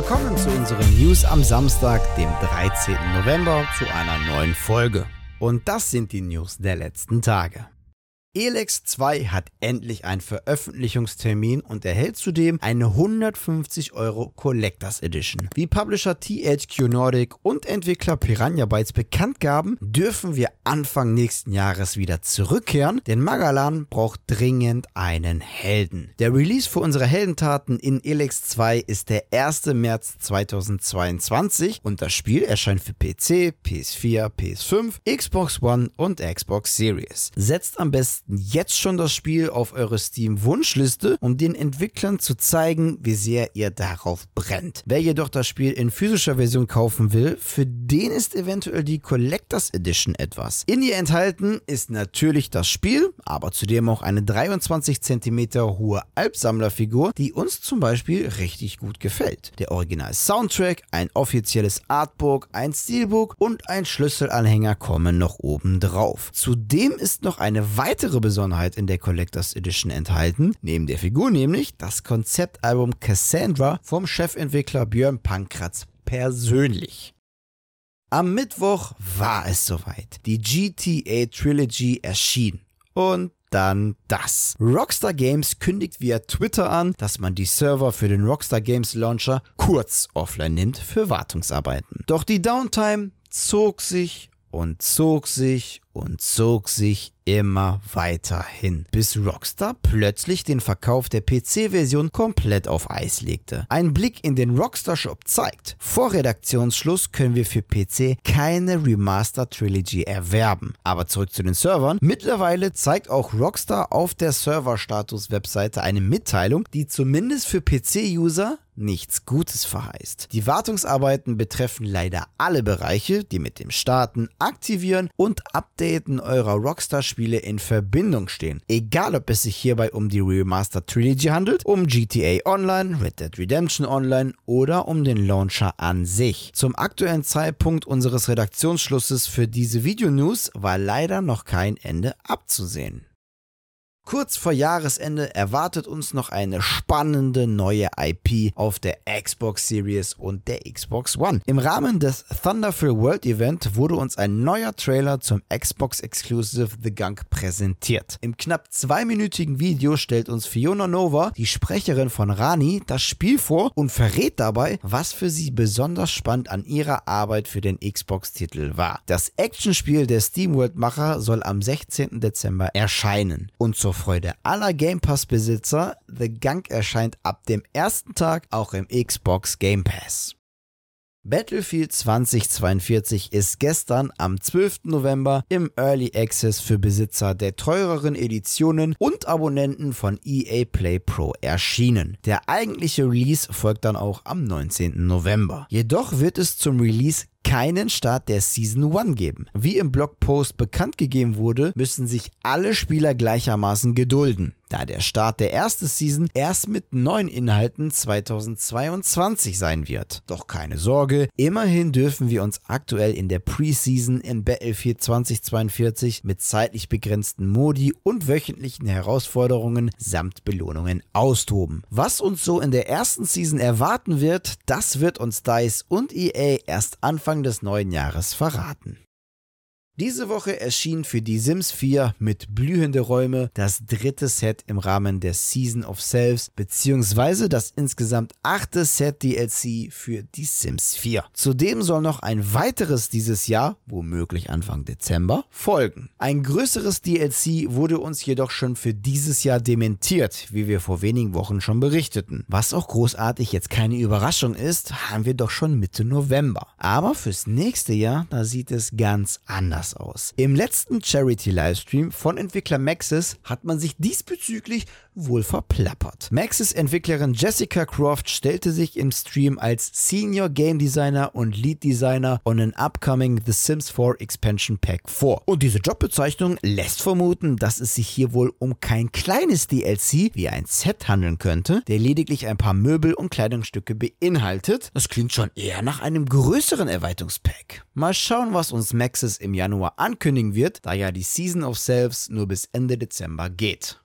Willkommen zu unseren News am Samstag, dem 13. November, zu einer neuen Folge. Und das sind die News der letzten Tage. Elex 2 hat endlich einen Veröffentlichungstermin und erhält zudem eine 150 Euro Collectors Edition. Wie Publisher THQ Nordic und Entwickler Piranha Bytes bekannt gaben, dürfen wir Anfang nächsten Jahres wieder zurückkehren, denn Magalan braucht dringend einen Helden. Der Release für unsere Heldentaten in Elex 2 ist der 1. März 2022 und das Spiel erscheint für PC, PS4, PS5, Xbox One und Xbox Series. Setzt am besten jetzt schon das Spiel auf eure Steam-Wunschliste, um den Entwicklern zu zeigen, wie sehr ihr darauf brennt. Wer jedoch das Spiel in physischer Version kaufen will, für den ist eventuell die Collectors Edition etwas. In ihr enthalten ist natürlich das Spiel, aber zudem auch eine 23 cm hohe Albsammlerfigur, die uns zum Beispiel richtig gut gefällt. Der Original Soundtrack, ein offizielles Artbook, ein Steelbook und ein Schlüsselanhänger kommen noch oben drauf. Zudem ist noch eine weitere weitere Besonderheit in der Collectors Edition enthalten, neben der Figur nämlich das Konzeptalbum Cassandra vom Chefentwickler Björn Pankratz persönlich. Am Mittwoch war es soweit. Die GTA Trilogy erschien. Und dann das. Rockstar Games kündigt via Twitter an, dass man die Server für den Rockstar Games Launcher kurz offline nimmt für Wartungsarbeiten. Doch die Downtime zog sich und zog sich und zog sich immer weiter hin, bis Rockstar plötzlich den Verkauf der PC-Version komplett auf Eis legte. Ein Blick in den Rockstar Shop zeigt, vor Redaktionsschluss können wir für PC keine Remaster Trilogy erwerben. Aber zurück zu den Servern. Mittlerweile zeigt auch Rockstar auf der Server-Status-Webseite eine Mitteilung, die zumindest für PC-User nichts Gutes verheißt. Die Wartungsarbeiten betreffen leider alle Bereiche, die mit dem Starten, Aktivieren und Updaten eurer Rockstar-Spiele in Verbindung stehen. Egal ob es sich hierbei um die Remastered Trilogy handelt, um GTA Online, Red Dead Redemption Online oder um den Launcher an sich. Zum aktuellen Zeitpunkt unseres Redaktionsschlusses für diese Videonews war leider noch kein Ende abzusehen. Kurz vor Jahresende erwartet uns noch eine spannende neue IP auf der Xbox Series und der Xbox One. Im Rahmen des Thunderful World Event wurde uns ein neuer Trailer zum Xbox Exclusive The Gunk präsentiert. Im knapp zweiminütigen Video stellt uns Fiona Nova, die Sprecherin von Rani, das Spiel vor und verrät dabei, was für sie besonders spannend an ihrer Arbeit für den Xbox-Titel war. Das Actionspiel der SteamWorld-Macher soll am 16. Dezember erscheinen und zur Freude aller Game Pass-Besitzer, The Gunk erscheint ab dem ersten Tag auch im Xbox Game Pass. Battlefield 2042 ist gestern am 12. November im Early Access für Besitzer der teureren Editionen und Abonnenten von EA Play Pro erschienen. Der eigentliche Release folgt dann auch am 19. November. Jedoch wird es zum Release keinen Start der Season 1 geben. Wie im Blogpost bekannt gegeben wurde, müssen sich alle Spieler gleichermaßen gedulden, da der Start der ersten Season erst mit neuen Inhalten 2022 sein wird. Doch keine Sorge, immerhin dürfen wir uns aktuell in der Preseason in Battlefield 2042 mit zeitlich begrenzten Modi und wöchentlichen Herausforderungen samt Belohnungen austoben. Was uns so in der ersten Season erwarten wird, das wird uns DICE und EA erst Anfang Anfang des neuen Jahres verraten. Diese Woche erschien für die Sims 4 mit blühende Räume das dritte Set im Rahmen der Season of Selves beziehungsweise das insgesamt achte Set DLC für die Sims 4. Zudem soll noch ein weiteres dieses Jahr, womöglich Anfang Dezember, folgen. Ein größeres DLC wurde uns jedoch schon für dieses Jahr dementiert, wie wir vor wenigen Wochen schon berichteten. Was auch großartig jetzt keine Überraschung ist, haben wir doch schon Mitte November. Aber fürs nächste Jahr, da sieht es ganz anders anders aus. Im letzten Charity-Livestream von Entwickler Maxis hat man sich diesbezüglich wohl verplappert. Maxis Entwicklerin Jessica Croft stellte sich im Stream als Senior Game Designer und Lead Designer on an upcoming The Sims 4 Expansion Pack vor. Und diese Jobbezeichnung lässt vermuten, dass es sich hier wohl um kein kleines DLC wie ein Set handeln könnte, der lediglich ein paar Möbel und Kleidungsstücke beinhaltet. Das klingt schon eher nach einem größeren Erweiterungspack. Mal schauen, was uns Maxis im Januar ankündigen wird, da ja die Season of Selves nur bis Ende Dezember geht.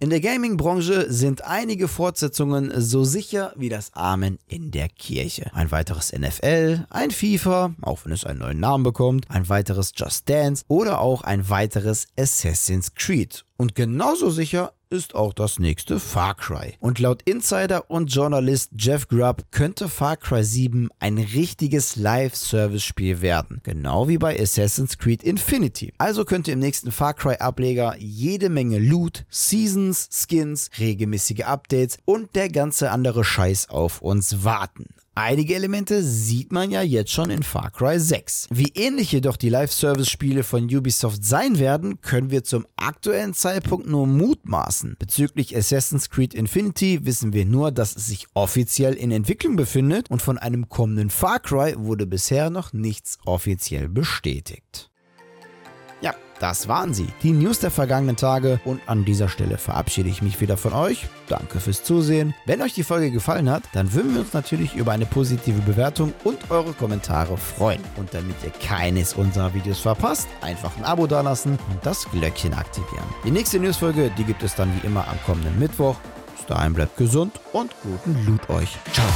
In der Gaming-Branche sind einige Fortsetzungen so sicher wie das Amen in der Kirche. Ein weiteres NFL, ein FIFA, auch wenn es einen neuen Namen bekommt, ein weiteres Just Dance oder auch ein weiteres Assassin's Creed. Und genauso sicher ist auch das nächste Far Cry. Und laut Insider und Journalist Jeff Grubb könnte Far Cry 7 ein richtiges Live-Service-Spiel werden. Genau wie bei Assassin's Creed Infinity. Also könnte im nächsten Far Cry-Ableger jede Menge Loot, Seasons, Skins, regelmäßige Updates und der ganze andere Scheiß auf uns warten. Einige Elemente sieht man ja jetzt schon in Far Cry 6. Wie ähnlich jedoch die Live-Service-Spiele von Ubisoft sein werden, können wir zum aktuellen Zeitpunkt nur mutmaßen. Bezüglich Assassin's Creed Infinity wissen wir nur, dass es sich offiziell in Entwicklung befindet und von einem kommenden Far Cry wurde bisher noch nichts offiziell bestätigt. Ja, das waren sie, die News der vergangenen Tage und an dieser Stelle verabschiede ich mich wieder von euch. Danke fürs Zusehen. Wenn euch die Folge gefallen hat, dann würden wir uns natürlich über eine positive Bewertung und eure Kommentare freuen. Und damit ihr keines unserer Videos verpasst, einfach ein Abo dalassen und das Glöckchen aktivieren. Die nächste Newsfolge, die gibt es dann wie immer am kommenden Mittwoch. Bis dahin bleibt gesund und guten Loot euch. Ciao.